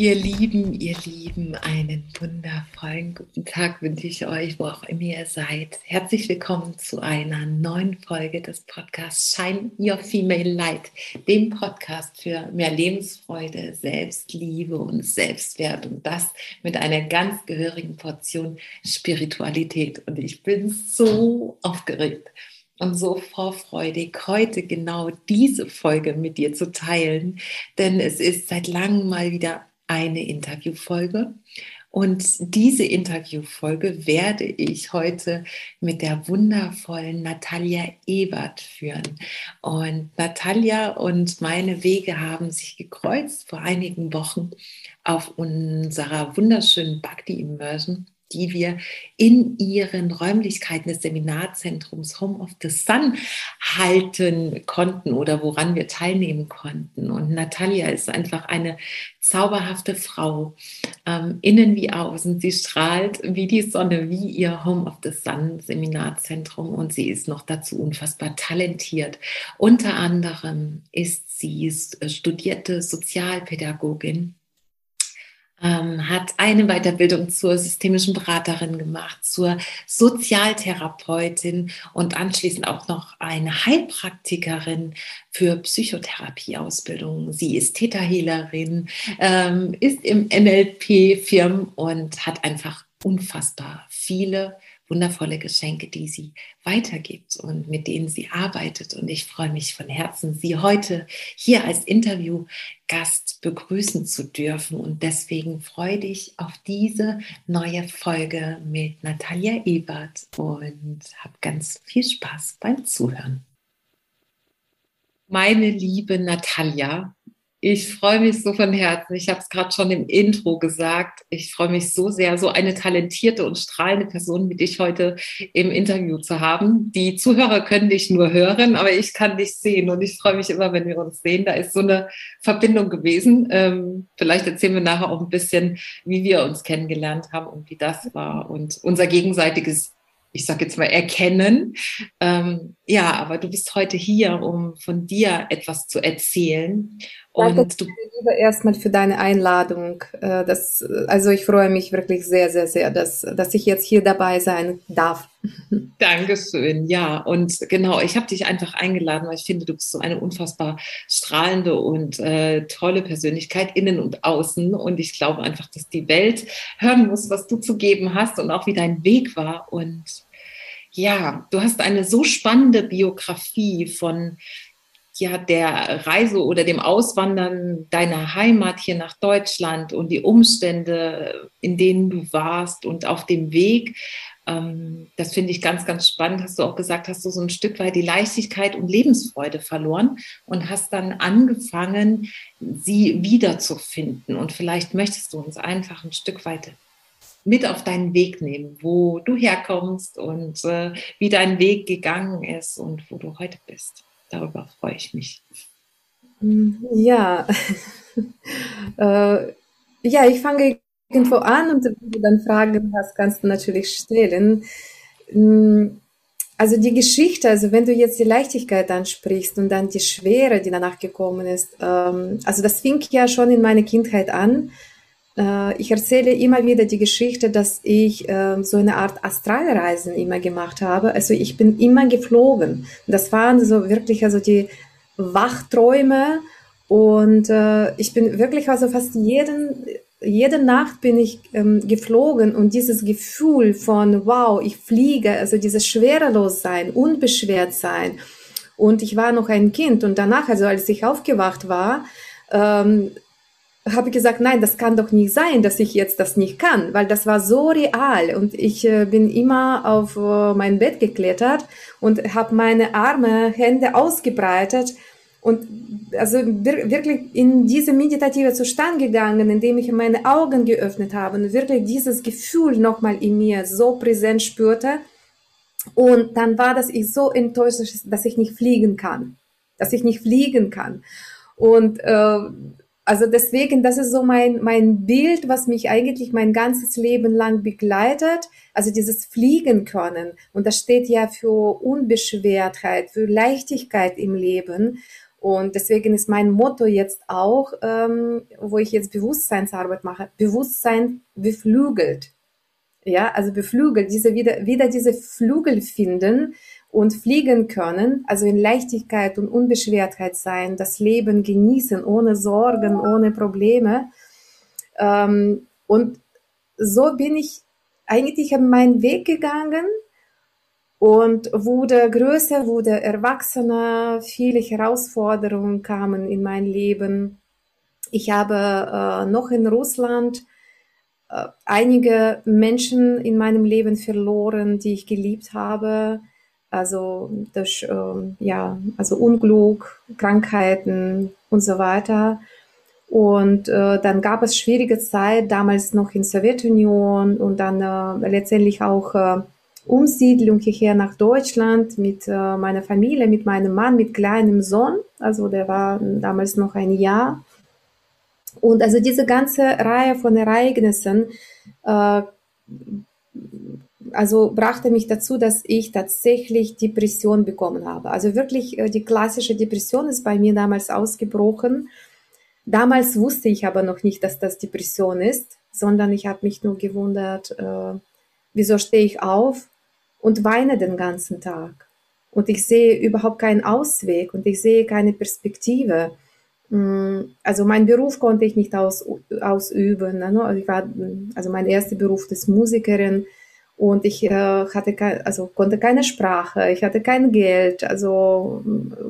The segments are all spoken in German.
Ihr Lieben, ihr Lieben, einen wundervollen guten Tag wünsche ich euch, wo auch immer ihr seid. Herzlich willkommen zu einer neuen Folge des Podcasts Shine Your Female Light, dem Podcast für mehr Lebensfreude, Selbstliebe und Selbstwert und das mit einer ganz gehörigen Portion Spiritualität. Und ich bin so aufgeregt und so vorfreudig, heute genau diese Folge mit dir zu teilen, denn es ist seit langem mal wieder eine Interviewfolge. Und diese Interviewfolge werde ich heute mit der wundervollen Natalia Ebert führen. Und Natalia und meine Wege haben sich gekreuzt vor einigen Wochen auf unserer wunderschönen Bhakti Immersion die wir in ihren Räumlichkeiten des Seminarzentrums Home of the Sun halten konnten oder woran wir teilnehmen konnten. Und Natalia ist einfach eine zauberhafte Frau, ähm, innen wie außen. Sie strahlt wie die Sonne, wie ihr Home of the Sun Seminarzentrum und sie ist noch dazu unfassbar talentiert. Unter anderem ist sie studierte Sozialpädagogin ähm, hat eine Weiterbildung zur systemischen Beraterin gemacht, zur Sozialtherapeutin und anschließend auch noch eine Heilpraktikerin für Psychotherapieausbildung. Sie ist Täterhehlerin, ähm, ist im NLP-Firm und hat einfach unfassbar viele wundervolle Geschenke, die sie weitergibt und mit denen sie arbeitet. Und ich freue mich von Herzen, Sie heute hier als Interviewgast begrüßen zu dürfen. Und deswegen freue dich auf diese neue Folge mit Natalia Ebert und habe ganz viel Spaß beim Zuhören. Meine liebe Natalia, ich freue mich so von Herzen. Ich habe es gerade schon im Intro gesagt. Ich freue mich so sehr, so eine talentierte und strahlende Person wie dich heute im Interview zu haben. Die Zuhörer können dich nur hören, aber ich kann dich sehen und ich freue mich immer, wenn wir uns sehen. Da ist so eine Verbindung gewesen. Ähm, vielleicht erzählen wir nachher auch ein bisschen, wie wir uns kennengelernt haben und wie das war und unser gegenseitiges ich sage jetzt mal, erkennen. Ähm, ja, aber du bist heute hier, um von dir etwas zu erzählen. Und Danke du lieber erstmal für deine Einladung. Äh, das, also ich freue mich wirklich sehr, sehr, sehr, dass, dass ich jetzt hier dabei sein darf. Dankeschön, ja. Und genau, ich habe dich einfach eingeladen, weil ich finde, du bist so eine unfassbar strahlende und äh, tolle Persönlichkeit innen und außen. Und ich glaube einfach, dass die Welt hören muss, was du zu geben hast und auch wie dein Weg war. Und ja, du hast eine so spannende Biografie von ja, der Reise oder dem Auswandern deiner Heimat hier nach Deutschland und die Umstände, in denen du warst und auf dem Weg. Ähm, das finde ich ganz, ganz spannend. Hast du auch gesagt, hast du so ein Stück weit die Leichtigkeit und Lebensfreude verloren und hast dann angefangen, sie wiederzufinden. Und vielleicht möchtest du uns einfach ein Stück weit mit auf deinen Weg nehmen, wo du herkommst und äh, wie dein Weg gegangen ist und wo du heute bist. Darüber freue ich mich. Ja, äh, ja, ich fange irgendwo an und wenn du dann Fragen hast, kannst du natürlich stellen. Mm, also die Geschichte, also wenn du jetzt die Leichtigkeit ansprichst und dann die Schwere, die danach gekommen ist, ähm, also das fing ja schon in meiner Kindheit an. Äh, ich erzähle immer wieder die Geschichte, dass ich äh, so eine Art Astralreisen immer gemacht habe. Also ich bin immer geflogen. Das waren so wirklich also die Wachträume und äh, ich bin wirklich also fast jeden jede Nacht bin ich ähm, geflogen und dieses Gefühl von wow, ich fliege, also dieses Schwerelossein, unbeschwert sein. Und ich war noch ein Kind und danach, also als ich aufgewacht war, ähm, habe ich gesagt, nein, das kann doch nicht sein, dass ich jetzt das nicht kann, weil das war so real und ich äh, bin immer auf äh, mein Bett geklettert und habe meine Arme, Hände ausgebreitet und also wirklich in diese meditative Zustand gegangen, indem ich meine Augen geöffnet habe und wirklich dieses Gefühl nochmal in mir so präsent spürte. Und dann war das ich so enttäuscht, dass ich nicht fliegen kann, dass ich nicht fliegen kann. Und äh, also deswegen, das ist so mein, mein Bild, was mich eigentlich mein ganzes Leben lang begleitet. Also dieses Fliegen können. Und das steht ja für Unbeschwertheit, für Leichtigkeit im Leben. Und deswegen ist mein Motto jetzt auch, ähm, wo ich jetzt Bewusstseinsarbeit mache, Bewusstsein beflügelt. Ja, also beflügelt, diese wieder, wieder diese Flügel finden und fliegen können, also in Leichtigkeit und Unbeschwertheit sein, das Leben genießen, ohne Sorgen, ohne Probleme. Ähm, und so bin ich eigentlich meinen Weg gegangen und wurde größer, wurde erwachsener, viele Herausforderungen kamen in mein Leben. Ich habe äh, noch in Russland äh, einige Menschen in meinem Leben verloren, die ich geliebt habe. Also durch äh, ja, also Unglück, Krankheiten und so weiter. Und äh, dann gab es schwierige Zeit, damals noch in Sowjetunion und dann äh, letztendlich auch äh, Umsiedlung hierher nach Deutschland mit äh, meiner Familie, mit meinem Mann, mit kleinem Sohn. Also der war damals noch ein Jahr. Und also diese ganze Reihe von Ereignissen, äh, also brachte mich dazu, dass ich tatsächlich Depression bekommen habe. Also wirklich äh, die klassische Depression ist bei mir damals ausgebrochen. Damals wusste ich aber noch nicht, dass das Depression ist, sondern ich habe mich nur gewundert, äh, wieso stehe ich auf und weine den ganzen Tag. Und ich sehe überhaupt keinen Ausweg und ich sehe keine Perspektive. Mm, also mein Beruf konnte ich nicht aus, ausüben. Ne? Also ich war, also mein erster Beruf ist Musikerin und ich äh, hatte kein, also konnte keine Sprache, ich hatte kein Geld, also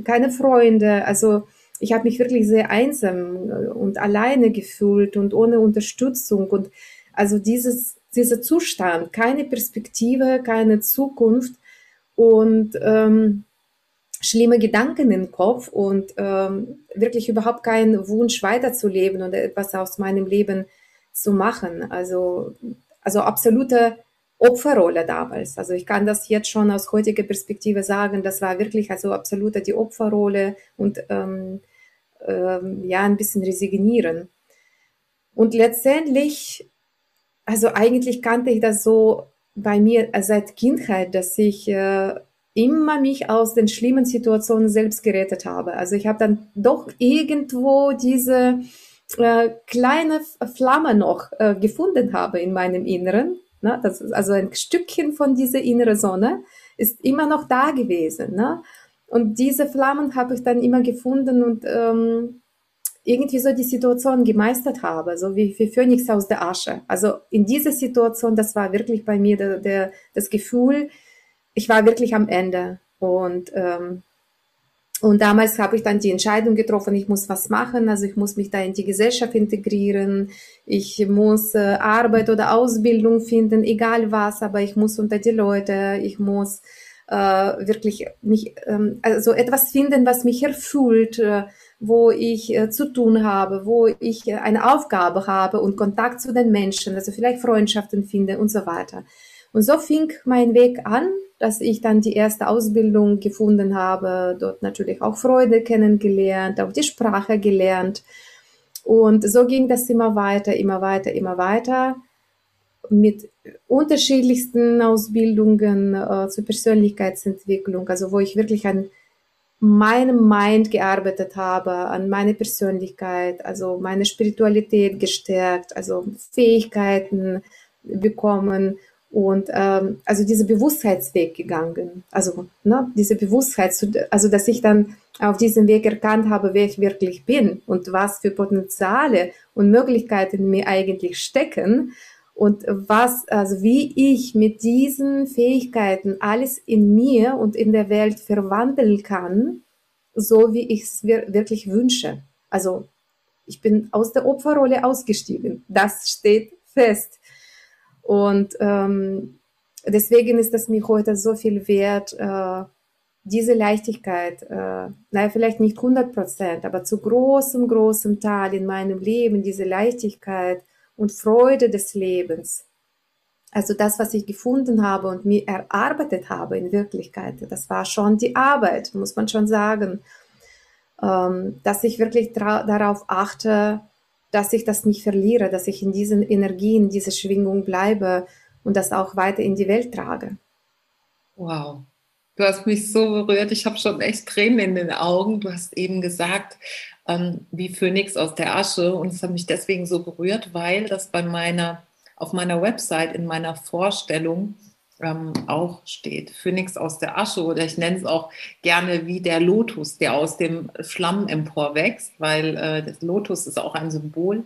keine Freunde. Also ich habe mich wirklich sehr einsam und alleine gefühlt und ohne Unterstützung und also dieses dieser Zustand, keine Perspektive, keine Zukunft und ähm, schlimme Gedanken im Kopf und ähm, wirklich überhaupt keinen Wunsch weiterzuleben oder etwas aus meinem Leben zu machen. Also, also absolute Opferrolle damals. Also ich kann das jetzt schon aus heutiger Perspektive sagen, das war wirklich also absolute die Opferrolle und ähm, ähm, ja ein bisschen resignieren. Und letztendlich also eigentlich kannte ich das so bei mir seit Kindheit, dass ich äh, immer mich aus den schlimmen Situationen selbst gerettet habe. Also ich habe dann doch irgendwo diese äh, kleine Flamme noch äh, gefunden habe in meinem Inneren. Ne? Das ist also ein Stückchen von dieser inneren Sonne ist immer noch da gewesen. Ne? Und diese Flammen habe ich dann immer gefunden und ähm, irgendwie so die Situation gemeistert habe, so wie, wie Phönix aus der Asche. Also in dieser Situation, das war wirklich bei mir der, der, das Gefühl, ich war wirklich am Ende. Und, ähm, und damals habe ich dann die Entscheidung getroffen, ich muss was machen, also ich muss mich da in die Gesellschaft integrieren, ich muss äh, Arbeit oder Ausbildung finden, egal was, aber ich muss unter die Leute, ich muss äh, wirklich mich, ähm, also etwas finden, was mich erfüllt, äh, wo ich äh, zu tun habe, wo ich äh, eine Aufgabe habe und Kontakt zu den Menschen, also vielleicht Freundschaften finde und so weiter. Und so fing mein Weg an, dass ich dann die erste Ausbildung gefunden habe, dort natürlich auch Freude kennengelernt, auch die Sprache gelernt. Und so ging das immer weiter, immer weiter, immer weiter mit unterschiedlichsten Ausbildungen äh, zur Persönlichkeitsentwicklung, also wo ich wirklich ein meinem Mind gearbeitet habe, an meine Persönlichkeit, also meine Spiritualität gestärkt, also Fähigkeiten bekommen und ähm, also diese Bewusstheitsweg gegangen. Also ne, diese Bewusstheit, also dass ich dann auf diesem Weg erkannt habe, wer ich wirklich bin und was für Potenziale und Möglichkeiten in mir eigentlich stecken und was, also wie ich mit diesen Fähigkeiten alles in mir und in der Welt verwandeln kann, so wie ich es wirklich wünsche. Also ich bin aus der Opferrolle ausgestiegen. Das steht fest. Und ähm, deswegen ist es mir heute so viel wert, äh, diese Leichtigkeit, äh, naja, vielleicht nicht 100 Prozent, aber zu großem, großem Teil in meinem Leben, diese Leichtigkeit und Freude des Lebens. Also das, was ich gefunden habe und mir erarbeitet habe in Wirklichkeit, das war schon die Arbeit, muss man schon sagen, ähm, dass ich wirklich darauf achte, dass ich das nicht verliere, dass ich in diesen Energien, diese Schwingung bleibe und das auch weiter in die Welt trage. Wow, Du hast mich so berührt. Ich habe schon echt Tränen in den Augen. Du hast eben gesagt, ähm, wie Phönix aus der Asche. Und es hat mich deswegen so berührt, weil das bei meiner, auf meiner Website in meiner Vorstellung ähm, auch steht. Phönix aus der Asche oder ich nenne es auch gerne wie der Lotus, der aus dem Schlamm emporwächst, weil äh, das Lotus ist auch ein Symbol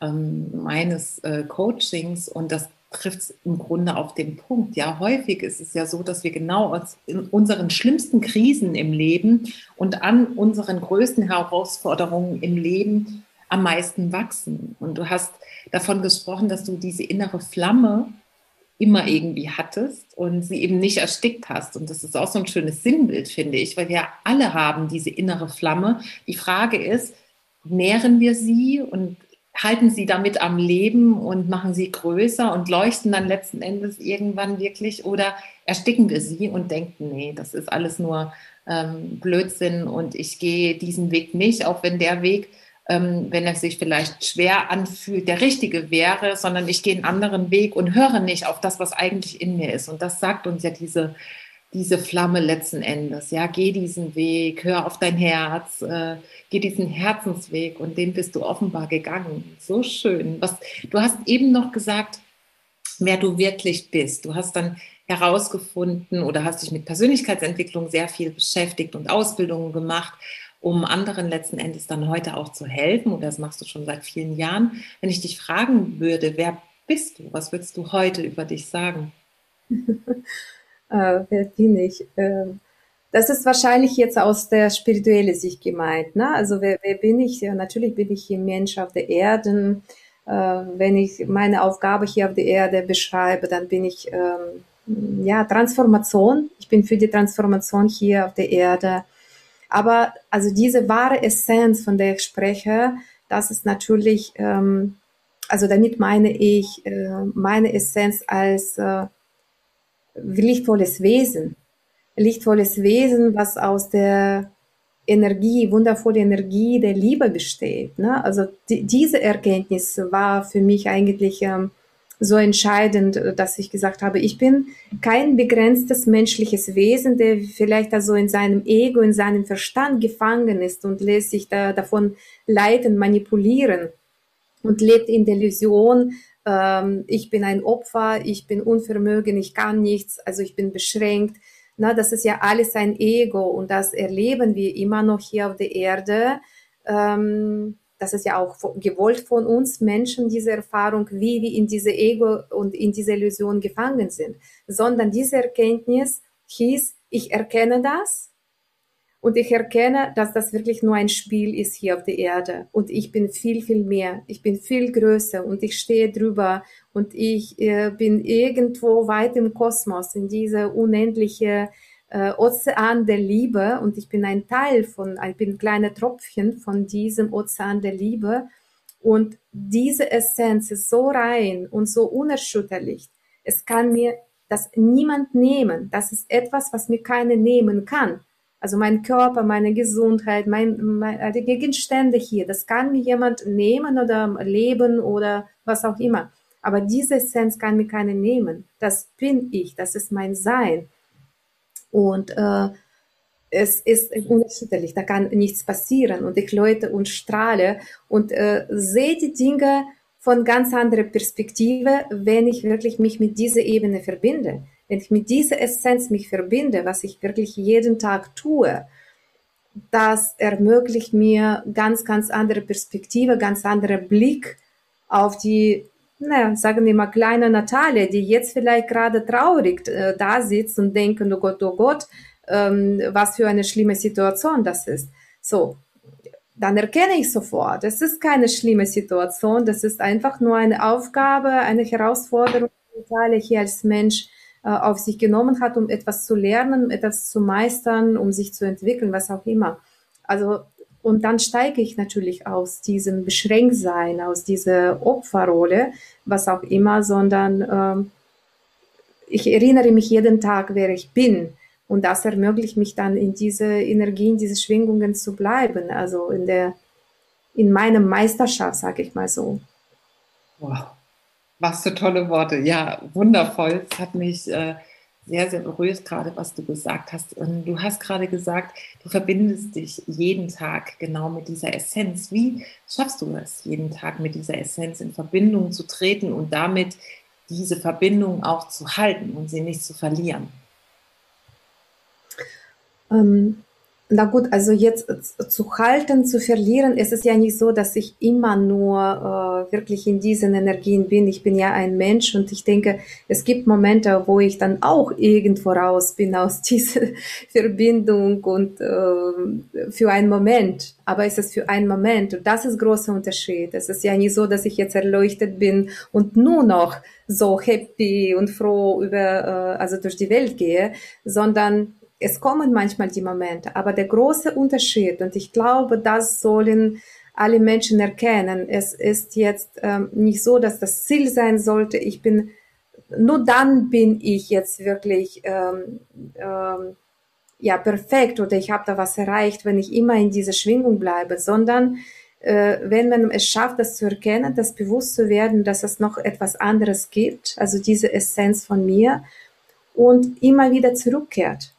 ähm, meines äh, Coachings und das trifft es im Grunde auf den Punkt. Ja, häufig ist es ja so, dass wir genau in unseren schlimmsten Krisen im Leben und an unseren größten Herausforderungen im Leben am meisten wachsen. Und du hast davon gesprochen, dass du diese innere Flamme immer irgendwie hattest und sie eben nicht erstickt hast. Und das ist auch so ein schönes Sinnbild, finde ich, weil wir alle haben diese innere Flamme. Die Frage ist, nähren wir sie und halten sie damit am Leben und machen sie größer und leuchten dann letzten Endes irgendwann wirklich oder ersticken wir sie und denken, nee, das ist alles nur ähm, Blödsinn und ich gehe diesen Weg nicht, auch wenn der Weg ähm, wenn er sich vielleicht schwer anfühlt, der richtige wäre, sondern ich gehe einen anderen Weg und höre nicht auf das, was eigentlich in mir ist. Und das sagt uns ja diese, diese Flamme letzten Endes. Ja, geh diesen Weg, hör auf dein Herz, äh, geh diesen Herzensweg und den bist du offenbar gegangen. So schön. Was, du hast eben noch gesagt, wer du wirklich bist. Du hast dann herausgefunden oder hast dich mit Persönlichkeitsentwicklung sehr viel beschäftigt und Ausbildungen gemacht um anderen letzten Endes dann heute auch zu helfen. Und das machst du schon seit vielen Jahren. Wenn ich dich fragen würde, wer bist du? Was würdest du heute über dich sagen? äh, wer bin ich? Ähm, das ist wahrscheinlich jetzt aus der spirituellen Sicht gemeint. Ne? Also wer, wer bin ich? Ja, natürlich bin ich ein Mensch auf der Erde. Äh, wenn ich meine Aufgabe hier auf der Erde beschreibe, dann bin ich ähm, ja Transformation. Ich bin für die Transformation hier auf der Erde aber also diese wahre Essenz, von der ich spreche, das ist natürlich, ähm, also damit meine ich äh, meine Essenz als äh, lichtvolles Wesen. Lichtvolles Wesen, was aus der Energie, wundervolle Energie der Liebe besteht. Ne? Also die, diese Erkenntnis war für mich eigentlich ähm, so entscheidend, äh, dass ich gesagt habe, ich bin kein begrenztes menschliches Wesen, der vielleicht also in seinem Ego, in seinem Verstand gefangen ist und lässt sich da, davon leiten, manipulieren und lebt in der Illusion, ähm, ich bin ein Opfer, ich bin unvermögen, ich kann nichts, also ich bin beschränkt. Na, das ist ja alles ein Ego und das erleben wir immer noch hier auf der Erde. Ähm, das ist ja auch gewollt von uns Menschen, diese Erfahrung, wie wir in diese Ego und in diese Illusion gefangen sind, sondern diese Erkenntnis hieß, ich erkenne das und ich erkenne, dass das wirklich nur ein Spiel ist hier auf der Erde. Und ich bin viel, viel mehr, ich bin viel größer und ich stehe drüber und ich äh, bin irgendwo weit im Kosmos, in diese unendliche äh, Ozean der Liebe und ich bin ein Teil von, ich bin ein kleiner Tropfchen von diesem Ozean der Liebe und diese Essenz ist so rein und so unerschütterlich. Es kann mir das niemand nehmen. Das ist etwas, was mir keiner nehmen kann. Also mein Körper, meine Gesundheit, mein, mein, die Gegenstände hier, das kann mir jemand nehmen oder leben oder was auch immer. Aber diese Essenz kann mir keiner nehmen. Das bin ich, das ist mein Sein. Und äh, es ist unerschütterlich, da kann nichts passieren. Und ich läute und strahle und äh, sehe die Dinge von ganz anderer Perspektive, wenn ich wirklich mich mit dieser Ebene verbinde. Wenn ich mit dieser Essenz mich verbinde, was ich wirklich jeden Tag tue, das ermöglicht mir ganz, ganz andere Perspektive, ganz anderer Blick auf die naja, sagen wir mal, kleine Natalia, die jetzt vielleicht gerade traurig äh, da sitzt und denkt, oh Gott, oh Gott, ähm, was für eine schlimme Situation das ist. So, dann erkenne ich sofort, es ist keine schlimme Situation, das ist einfach nur eine Aufgabe, eine Herausforderung, die Natalia hier als Mensch äh, auf sich genommen hat, um etwas zu lernen, etwas zu meistern, um sich zu entwickeln, was auch immer. Also und dann steige ich natürlich aus diesem Beschränktsein, aus dieser Opferrolle, was auch immer, sondern äh, ich erinnere mich jeden Tag, wer ich bin. Und das ermöglicht mich dann in diese Energie, in diese Schwingungen zu bleiben, also in der, in meinem Meisterschaft, sage ich mal so. Wow, was für tolle Worte. Ja, wundervoll. Es hat mich äh, sehr, sehr berührt gerade, was du gesagt hast. Und du hast gerade gesagt, du verbindest dich jeden Tag genau mit dieser Essenz. Wie schaffst du es, jeden Tag mit dieser Essenz in Verbindung zu treten und damit diese Verbindung auch zu halten und sie nicht zu verlieren? Ähm, na gut, also jetzt zu halten, zu verlieren, es ist ja nicht so, dass ich immer nur äh, wirklich in diesen Energien bin. Ich bin ja ein Mensch und ich denke, es gibt Momente, wo ich dann auch irgendwo raus bin aus dieser Verbindung und äh, für einen Moment. Aber es ist für einen Moment und das ist großer Unterschied. Es ist ja nicht so, dass ich jetzt erleuchtet bin und nur noch so happy und froh über, äh, also durch die Welt gehe, sondern es kommen manchmal die Momente, aber der große Unterschied, und ich glaube, das sollen alle Menschen erkennen, es ist jetzt ähm, nicht so, dass das Ziel sein sollte, ich bin, nur dann bin ich jetzt wirklich ähm, ähm, ja perfekt oder ich habe da was erreicht, wenn ich immer in dieser Schwingung bleibe, sondern äh, wenn man es schafft, das zu erkennen, das bewusst zu werden, dass es noch etwas anderes gibt, also diese Essenz von mir und immer wieder zurückkehrt.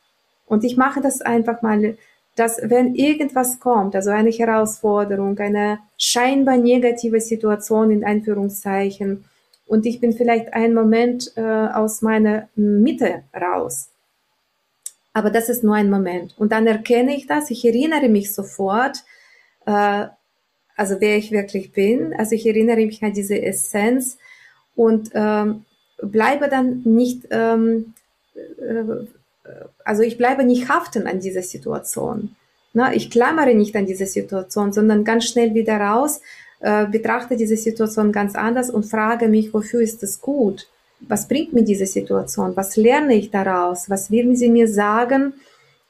Und ich mache das einfach mal, dass wenn irgendwas kommt, also eine Herausforderung, eine scheinbar negative Situation in Einführungszeichen, und ich bin vielleicht einen Moment äh, aus meiner Mitte raus. Aber das ist nur ein Moment. Und dann erkenne ich das, ich erinnere mich sofort, äh, also wer ich wirklich bin. Also ich erinnere mich an diese Essenz und ähm, bleibe dann nicht ähm, äh, also ich bleibe nicht haften an dieser Situation. Na, ich klammere nicht an dieser Situation, sondern ganz schnell wieder raus, äh, betrachte diese Situation ganz anders und frage mich, wofür ist es gut? Was bringt mir diese Situation? Was lerne ich daraus? Was will sie mir sagen?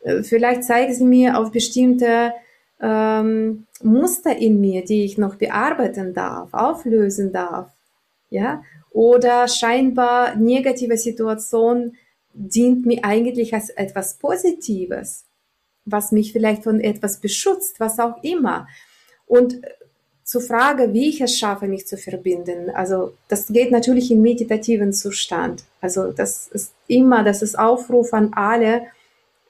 Äh, vielleicht zeigen sie mir auf bestimmte ähm, Muster in mir, die ich noch bearbeiten darf, auflösen darf. Ja? Oder scheinbar negative Situationen dient mir eigentlich als etwas Positives, was mich vielleicht von etwas beschützt, was auch immer. Und zur Frage, wie ich es schaffe, mich zu verbinden, also das geht natürlich im meditativen Zustand. Also das ist immer, das ist Aufruf an alle,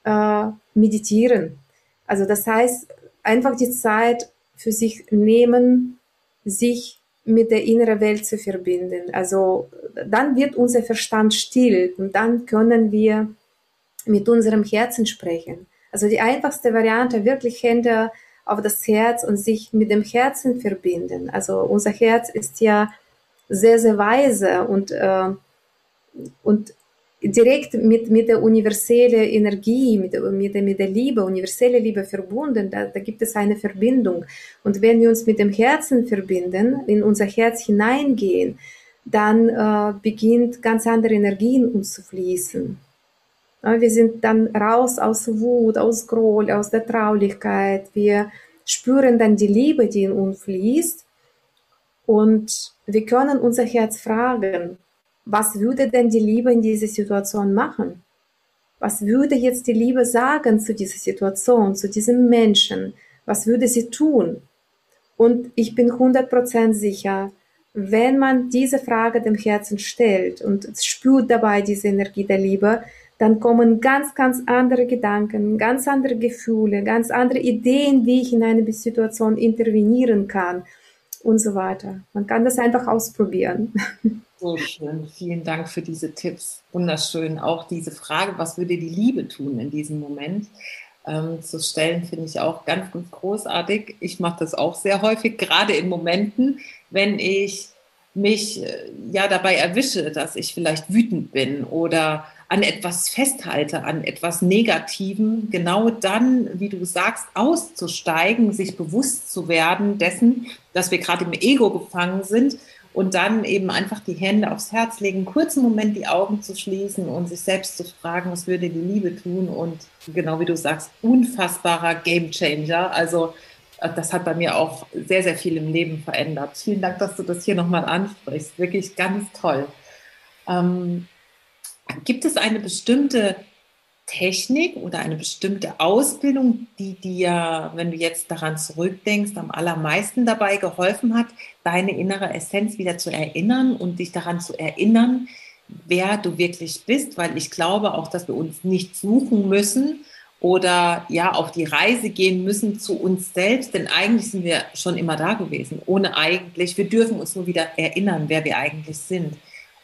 äh, meditieren. Also das heißt, einfach die Zeit für sich nehmen, sich mit der inneren Welt zu verbinden. Also dann wird unser Verstand still und dann können wir mit unserem Herzen sprechen. Also die einfachste Variante, wirklich Hände auf das Herz und sich mit dem Herzen verbinden. Also unser Herz ist ja sehr, sehr weise und, äh, und direkt mit, mit der universellen Energie, mit, mit, der, mit der Liebe, universelle Liebe verbunden, da, da gibt es eine Verbindung. Und wenn wir uns mit dem Herzen verbinden, in unser Herz hineingehen, dann äh, beginnt ganz andere Energien uns zu fließen. Ja, wir sind dann raus aus Wut, aus Groll, aus der Traulichkeit. Wir spüren dann die Liebe, die in uns fließt. Und wir können unser Herz fragen, was würde denn die Liebe in dieser Situation machen? Was würde jetzt die Liebe sagen zu dieser Situation, zu diesem Menschen? Was würde sie tun? Und ich bin 100% sicher, wenn man diese Frage dem Herzen stellt und spürt dabei diese Energie der Liebe, dann kommen ganz, ganz andere Gedanken, ganz andere Gefühle, ganz andere Ideen, wie ich in eine Situation intervenieren kann und so weiter. Man kann das einfach ausprobieren. So schön. Vielen Dank für diese Tipps. Wunderschön. Auch diese Frage, was würde die Liebe tun in diesem Moment? Ähm, zu stellen, finde ich auch ganz, ganz großartig. Ich mache das auch sehr häufig, gerade in Momenten, wenn ich mich äh, ja dabei erwische, dass ich vielleicht wütend bin oder an etwas festhalte, an etwas Negativem, genau dann, wie du sagst, auszusteigen, sich bewusst zu werden dessen, dass wir gerade im Ego gefangen sind und dann eben einfach die Hände aufs Herz legen, kurzen Moment die Augen zu schließen und sich selbst zu fragen, was würde die Liebe tun und genau wie du sagst, unfassbarer Gamechanger. Also äh, das hat bei mir auch sehr, sehr viel im Leben verändert. Vielen Dank, dass du das hier nochmal ansprichst. Wirklich ganz toll. Ähm, gibt es eine bestimmte Technik oder eine bestimmte Ausbildung, die dir, wenn du jetzt daran zurückdenkst, am allermeisten dabei geholfen hat, deine innere Essenz wieder zu erinnern und dich daran zu erinnern, wer du wirklich bist, weil ich glaube auch, dass wir uns nicht suchen müssen oder ja auf die Reise gehen müssen zu uns selbst, denn eigentlich sind wir schon immer da gewesen, ohne eigentlich, wir dürfen uns nur wieder erinnern, wer wir eigentlich sind.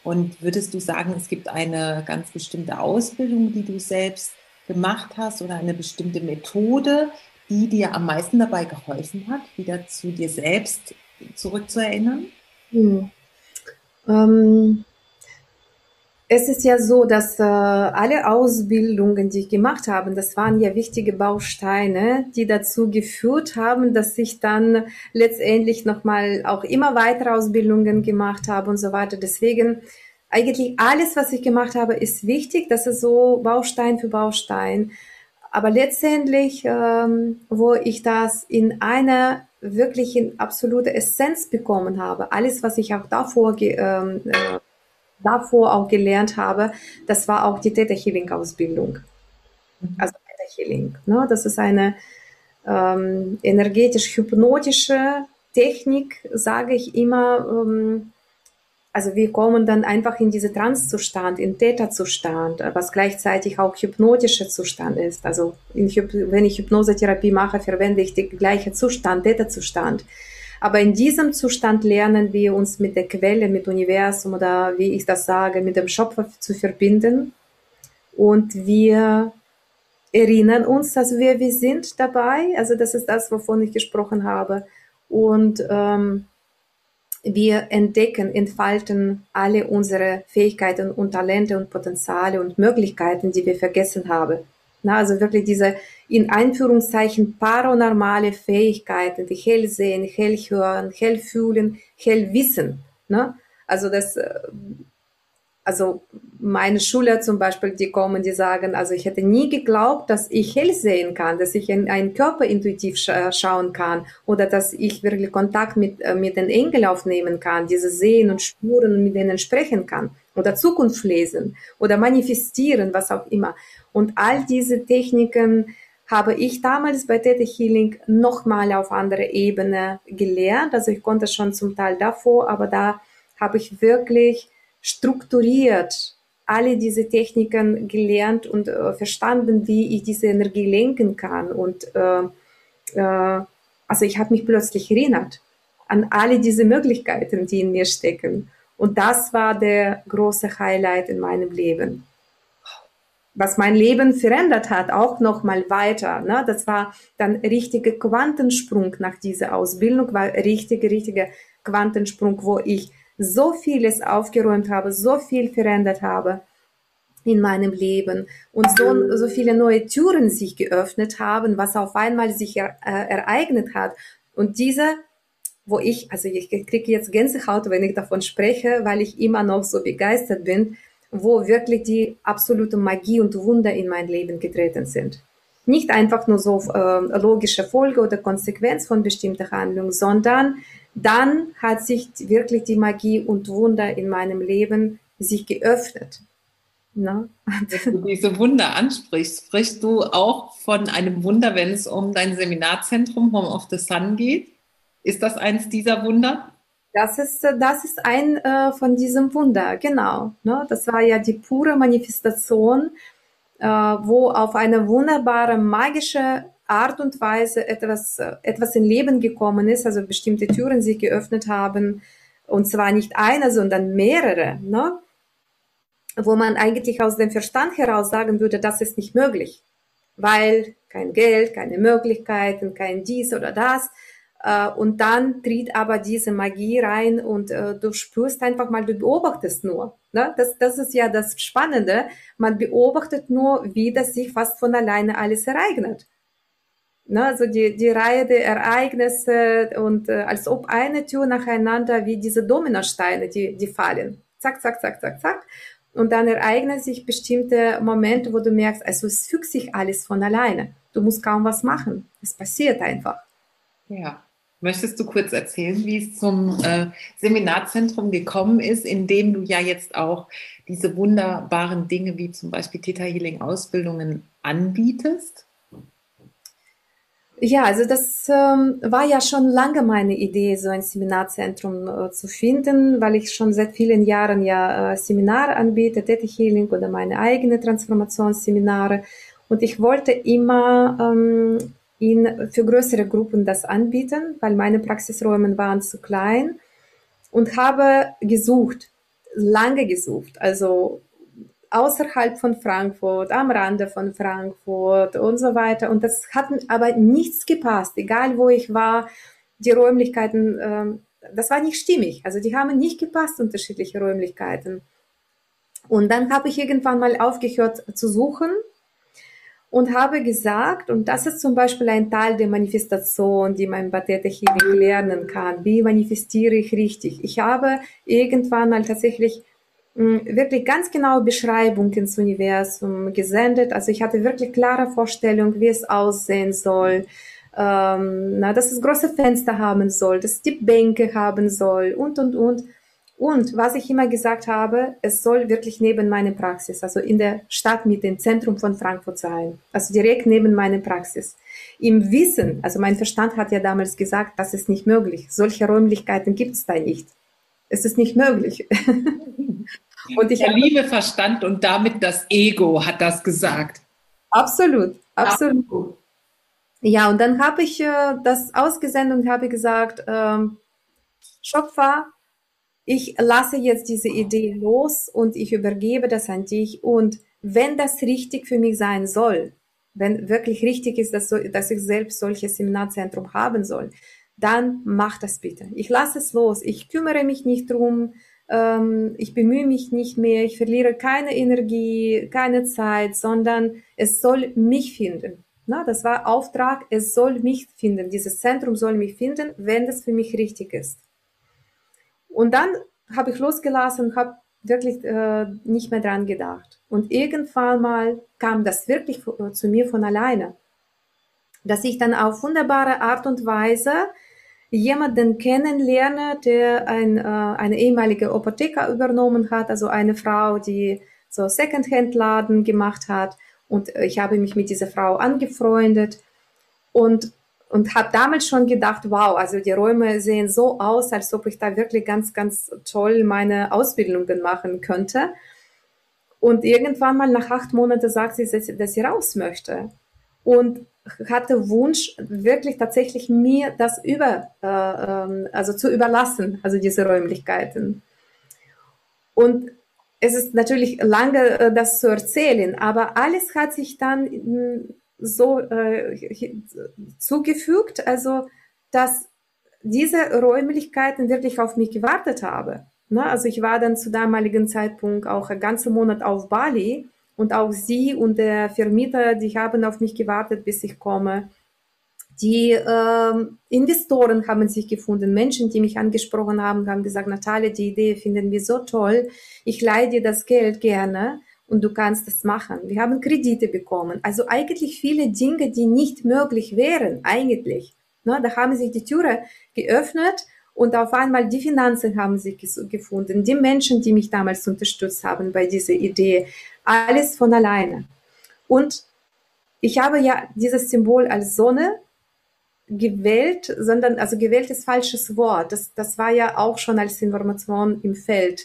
Und würdest du sagen, es gibt eine ganz bestimmte Ausbildung, die du selbst gemacht hast oder eine bestimmte Methode, die dir am meisten dabei geholfen hat, wieder zu dir selbst zurückzuerinnern? Hm. Ähm, es ist ja so, dass äh, alle Ausbildungen, die ich gemacht habe, das waren ja wichtige Bausteine, die dazu geführt haben, dass ich dann letztendlich nochmal auch immer weitere Ausbildungen gemacht habe und so weiter. Deswegen eigentlich alles, was ich gemacht habe, ist wichtig. Das ist so Baustein für Baustein. Aber letztendlich, ähm, wo ich das in einer wirklichen absolute Essenz bekommen habe, alles, was ich auch davor, ähm, äh, davor auch gelernt habe, das war auch die Theta Healing Ausbildung. Mhm. Also Theta Healing. Ne? Das ist eine ähm, energetisch-hypnotische Technik, sage ich immer, ähm, also wir kommen dann einfach in diese Trance-Zustand, in Theta-Zustand, was gleichzeitig auch hypnotischer Zustand ist. Also in, wenn ich Hypnosetherapie mache, verwende ich den gleichen Zustand, Theta-Zustand. Aber in diesem Zustand lernen wir uns mit der Quelle, mit Universum oder wie ich das sage, mit dem Schöpfer zu verbinden. Und wir erinnern uns, dass wir wir sind dabei. Also das ist das, wovon ich gesprochen habe. Und ähm, wir entdecken, entfalten alle unsere Fähigkeiten und Talente und Potenziale und Möglichkeiten, die wir vergessen haben. Na, also wirklich diese in Einführungszeichen paranormale Fähigkeiten wie Hellsehen, Hellhören, Hellfühlen, Hellwissen. Ne? Also das äh, also meine Schüler zum Beispiel, die kommen, die sagen, also ich hätte nie geglaubt, dass ich hell sehen kann, dass ich in einen Körper intuitiv scha schauen kann oder dass ich wirklich Kontakt mit, äh, mit den Engeln aufnehmen kann, diese sehen und spüren und mit denen sprechen kann oder Zukunft lesen oder manifestieren, was auch immer. Und all diese Techniken habe ich damals bei Theta Healing nochmal auf andere Ebene gelernt. Also ich konnte schon zum Teil davor, aber da habe ich wirklich strukturiert alle diese Techniken gelernt und äh, verstanden, wie ich diese Energie lenken kann. Und äh, äh, also ich habe mich plötzlich erinnert an alle diese Möglichkeiten, die in mir stecken. Und das war der große Highlight in meinem Leben. Was mein Leben verändert hat, auch noch mal weiter. Ne? Das war dann richtiger Quantensprung nach dieser Ausbildung, war richtiger, richtiger Quantensprung, wo ich so vieles aufgeräumt habe, so viel verändert habe in meinem Leben und so, so viele neue Türen sich geöffnet haben, was auf einmal sich er, äh, ereignet hat. Und diese, wo ich, also ich kriege jetzt Gänsehaut, wenn ich davon spreche, weil ich immer noch so begeistert bin, wo wirklich die absolute Magie und Wunder in mein Leben getreten sind. Nicht einfach nur so äh, logische Folge oder Konsequenz von bestimmter Handlung, sondern dann hat sich wirklich die Magie und Wunder in meinem Leben sich geöffnet. Ne? Wenn du diese Wunder ansprichst, sprichst du auch von einem Wunder, wenn es um dein Seminarzentrum Home of the Sun geht? Ist das eins dieser Wunder? Das ist, das ist ein äh, von diesem Wunder, genau. Ne? Das war ja die pure Manifestation, äh, wo auf eine wunderbare, magische Art und Weise etwas, etwas in Leben gekommen ist, also bestimmte Türen sich geöffnet haben, und zwar nicht eine, sondern mehrere, ne? wo man eigentlich aus dem Verstand heraus sagen würde, das ist nicht möglich, weil kein Geld, keine Möglichkeiten, kein dies oder das. Äh, und dann tritt aber diese Magie rein und äh, du spürst einfach mal, du beobachtest nur. Ne? Das, das ist ja das Spannende. Man beobachtet nur, wie das sich fast von alleine alles ereignet. Ne, also die, die Reihe der Ereignisse und äh, als ob eine Tür nacheinander wie diese Dominosteine, die, die fallen. Zack, zack, zack, zack, zack. Und dann ereignen sich bestimmte Momente, wo du merkst, also es fügt sich alles von alleine. Du musst kaum was machen. Es passiert einfach. Ja. Möchtest du kurz erzählen, wie es zum äh, Seminarzentrum gekommen ist, in dem du ja jetzt auch diese wunderbaren Dinge wie zum Beispiel Theta Healing Ausbildungen anbietest? Ja, also das ähm, war ja schon lange meine Idee, so ein Seminarzentrum äh, zu finden, weil ich schon seit vielen Jahren ja äh, Seminare anbiete, Theta Healing oder meine eigene Transformationsseminare. Und ich wollte immer ähm, in, für größere Gruppen das anbieten, weil meine Praxisräume waren zu klein und habe gesucht, lange gesucht, also außerhalb von Frankfurt, am Rande von Frankfurt und so weiter. Und das hat aber nichts gepasst, egal wo ich war. Die Räumlichkeiten, äh, das war nicht stimmig. Also die haben nicht gepasst, unterschiedliche Räumlichkeiten. Und dann habe ich irgendwann mal aufgehört zu suchen und habe gesagt, und das ist zum Beispiel ein Teil der Manifestation, die man bei Theta Healing lernen kann. Wie manifestiere ich richtig? Ich habe irgendwann mal tatsächlich wirklich ganz genaue Beschreibung ins Universum gesendet. Also ich hatte wirklich klare Vorstellung, wie es aussehen soll, ähm, na, dass es große Fenster haben soll, dass es die Bänke haben soll und, und, und. Und was ich immer gesagt habe, es soll wirklich neben meiner Praxis, also in der Stadt mit dem Zentrum von Frankfurt sein, also direkt neben meiner Praxis. Im Wissen, also mein Verstand hat ja damals gesagt, das ist nicht möglich. Solche Räumlichkeiten gibt es da nicht. Es ist nicht möglich. und ich Der liebe Verstand und damit das Ego hat das gesagt. Absolut, absolut. Ja, und dann habe ich äh, das ausgesendet und habe gesagt, ähm, Schöpfer, ich lasse jetzt diese Idee los und ich übergebe das an dich. Und wenn das richtig für mich sein soll, wenn wirklich richtig ist, dass, so, dass ich selbst solches Seminarzentrum haben soll, dann mach das bitte. Ich lasse es los. Ich kümmere mich nicht drum. Ähm, ich bemühe mich nicht mehr. Ich verliere keine Energie, keine Zeit, sondern es soll mich finden. Na, das war Auftrag. Es soll mich finden. Dieses Zentrum soll mich finden, wenn das für mich richtig ist. Und dann habe ich losgelassen habe wirklich äh, nicht mehr dran gedacht. Und irgendwann mal kam das wirklich zu mir von alleine, dass ich dann auf wunderbare Art und Weise jemanden kennenlerne, der ein, äh, eine ehemalige Apotheker übernommen hat, also eine Frau, die so Secondhand-Laden gemacht hat. Und ich habe mich mit dieser Frau angefreundet und, und habe damals schon gedacht, wow, also die Räume sehen so aus, als ob ich da wirklich ganz, ganz toll meine Ausbildungen machen könnte. Und irgendwann mal nach acht Monaten sagt sie, dass sie raus möchte. Und hatte Wunsch, wirklich tatsächlich mir das über, äh, ähm, also zu überlassen, also diese Räumlichkeiten. Und es ist natürlich lange, äh, das zu erzählen, aber alles hat sich dann mm, so äh, zugefügt, also dass diese Räumlichkeiten wirklich auf mich gewartet haben. Ne? Also ich war dann zu damaligen Zeitpunkt auch einen ganzen Monat auf Bali und auch sie und der Vermieter, die haben auf mich gewartet, bis ich komme. Die äh, Investoren haben sich gefunden, Menschen, die mich angesprochen haben, haben gesagt, Natalia, die Idee finden wir so toll, ich leihe dir das Geld gerne und du kannst es machen. Wir haben Kredite bekommen. Also eigentlich viele Dinge, die nicht möglich wären, eigentlich. Ne, da haben sich die Türe geöffnet und auf einmal die Finanzen haben sich gefunden, die Menschen, die mich damals unterstützt haben bei dieser Idee, alles von alleine. Und ich habe ja dieses Symbol als Sonne gewählt, sondern, also gewählt ist falsches Wort. Das, das war ja auch schon als Information im Feld.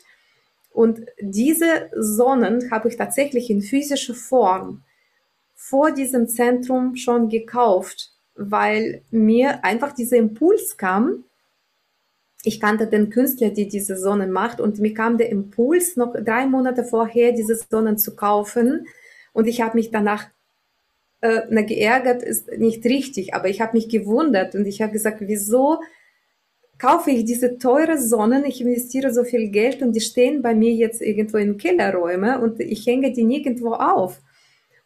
Und diese Sonnen habe ich tatsächlich in physischer Form vor diesem Zentrum schon gekauft, weil mir einfach dieser Impuls kam, ich kannte den Künstler, die diese Sonnen macht und mir kam der Impuls, noch drei Monate vorher diese Sonnen zu kaufen. Und ich habe mich danach äh, na, geärgert, ist nicht richtig, aber ich habe mich gewundert. Und ich habe gesagt, wieso kaufe ich diese teure Sonnen, ich investiere so viel Geld und die stehen bei mir jetzt irgendwo in Kellerräume und ich hänge die nirgendwo auf.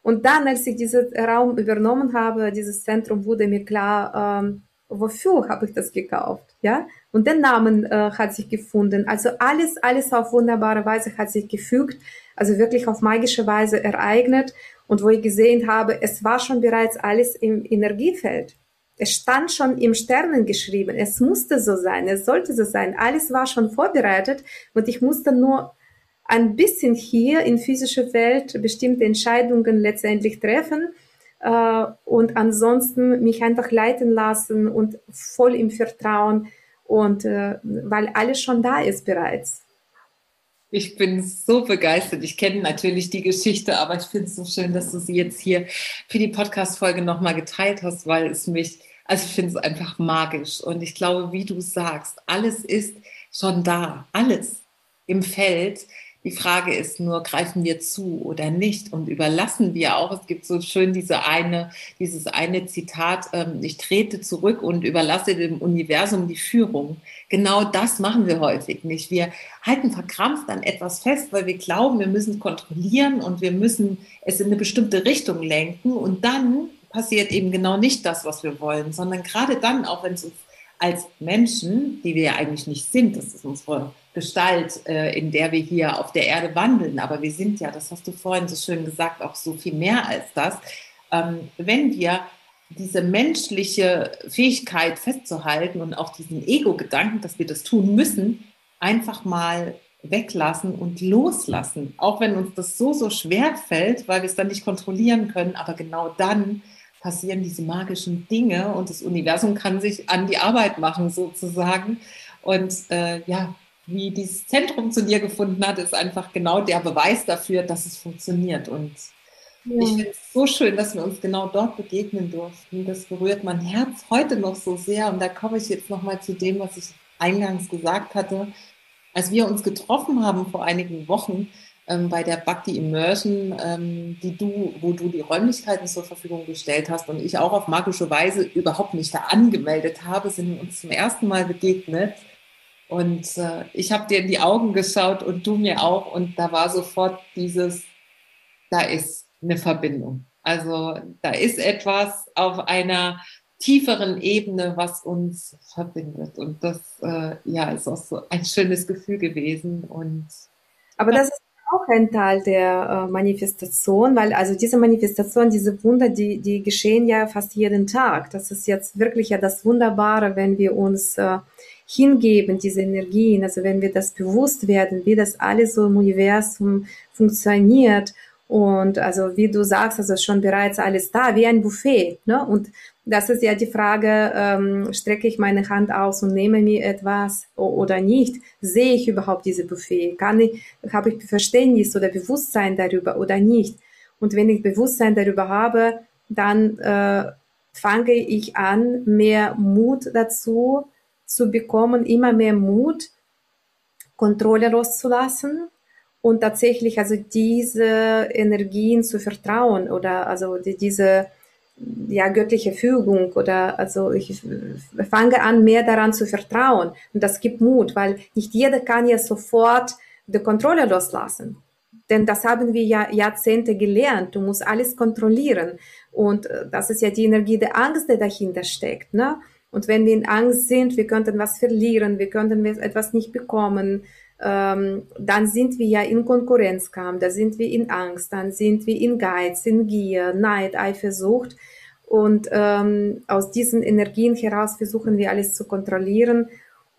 Und dann, als ich diesen Raum übernommen habe, dieses Zentrum, wurde mir klar, ähm, wofür habe ich das gekauft, ja? Und der Name äh, hat sich gefunden. Also alles, alles auf wunderbare Weise hat sich gefügt, also wirklich auf magische Weise ereignet. Und wo ich gesehen habe, es war schon bereits alles im Energiefeld. Es stand schon im Sternen geschrieben. Es musste so sein. Es sollte so sein. Alles war schon vorbereitet und ich musste nur ein bisschen hier in physischer Welt bestimmte Entscheidungen letztendlich treffen äh, und ansonsten mich einfach leiten lassen und voll im Vertrauen und äh, weil alles schon da ist bereits. Ich bin so begeistert. Ich kenne natürlich die Geschichte, aber ich finde es so schön, dass du sie jetzt hier für die Podcast-Folge nochmal geteilt hast, weil es mich, also ich finde es einfach magisch. Und ich glaube, wie du sagst, alles ist schon da. Alles im Feld. Die Frage ist nur, greifen wir zu oder nicht und überlassen wir auch, es gibt so schön diese eine, dieses eine Zitat, ähm, ich trete zurück und überlasse dem Universum die Führung. Genau das machen wir häufig nicht. Wir halten verkrampft an etwas fest, weil wir glauben, wir müssen kontrollieren und wir müssen es in eine bestimmte Richtung lenken und dann passiert eben genau nicht das, was wir wollen, sondern gerade dann, auch wenn es uns als Menschen, die wir ja eigentlich nicht sind, das ist unsere Gestalt, äh, in der wir hier auf der Erde wandeln, aber wir sind ja, das hast du vorhin so schön gesagt, auch so viel mehr als das. Ähm, wenn wir diese menschliche Fähigkeit festzuhalten und auch diesen Ego-Gedanken, dass wir das tun müssen, einfach mal weglassen und loslassen. Auch wenn uns das so, so schwer fällt, weil wir es dann nicht kontrollieren können, aber genau dann passieren diese magischen Dinge und das Universum kann sich an die Arbeit machen sozusagen. Und äh, ja, wie dieses Zentrum zu dir gefunden hat, ist einfach genau der Beweis dafür, dass es funktioniert. Und ja. ich finde es so schön, dass wir uns genau dort begegnen durften. Das berührt mein Herz heute noch so sehr. Und da komme ich jetzt nochmal zu dem, was ich eingangs gesagt hatte. Als wir uns getroffen haben vor einigen Wochen, ähm, bei der Bhakti Immersion, ähm, die du, wo du die Räumlichkeiten zur Verfügung gestellt hast und ich auch auf magische Weise überhaupt nicht da angemeldet habe, sind wir uns zum ersten Mal begegnet. Und äh, ich habe dir in die Augen geschaut und du mir auch. Und da war sofort dieses, da ist eine Verbindung. Also da ist etwas auf einer tieferen Ebene, was uns verbindet. Und das äh, ja, ist auch so ein schönes Gefühl gewesen. Und aber das ist auch ein Teil der äh, Manifestation, weil also diese Manifestation, diese Wunder, die, die geschehen ja fast jeden Tag. Das ist jetzt wirklich ja das Wunderbare, wenn wir uns äh, hingeben, diese Energien, also wenn wir das bewusst werden, wie das alles so im Universum funktioniert und also wie du sagst, also schon bereits alles da, wie ein Buffet. Ne? Und das ist ja die Frage, ähm, strecke ich meine Hand aus und nehme mir etwas oder nicht? Sehe ich überhaupt diese Buffet? Kann ich, habe ich Verständnis oder Bewusstsein darüber oder nicht? Und wenn ich Bewusstsein darüber habe, dann äh, fange ich an, mehr Mut dazu zu bekommen, immer mehr Mut, Kontrolle loszulassen und tatsächlich also diese Energien zu vertrauen oder also die, diese ja göttliche Fügung oder also ich fange an mehr daran zu vertrauen und das gibt Mut, weil nicht jeder kann ja sofort die Kontrolle loslassen. Denn das haben wir ja Jahrzehnte gelernt. Du musst alles kontrollieren. Und äh, das ist ja die Energie der Angst, die dahinter steckt. Ne? Und wenn wir in Angst sind, wir könnten was verlieren, wir könnten etwas nicht bekommen, ähm, dann sind wir ja in Konkurrenzkampf, da sind wir in Angst, dann sind wir in Geiz, in Gier, Neid, Eifersucht. Und ähm, aus diesen Energien heraus versuchen wir alles zu kontrollieren.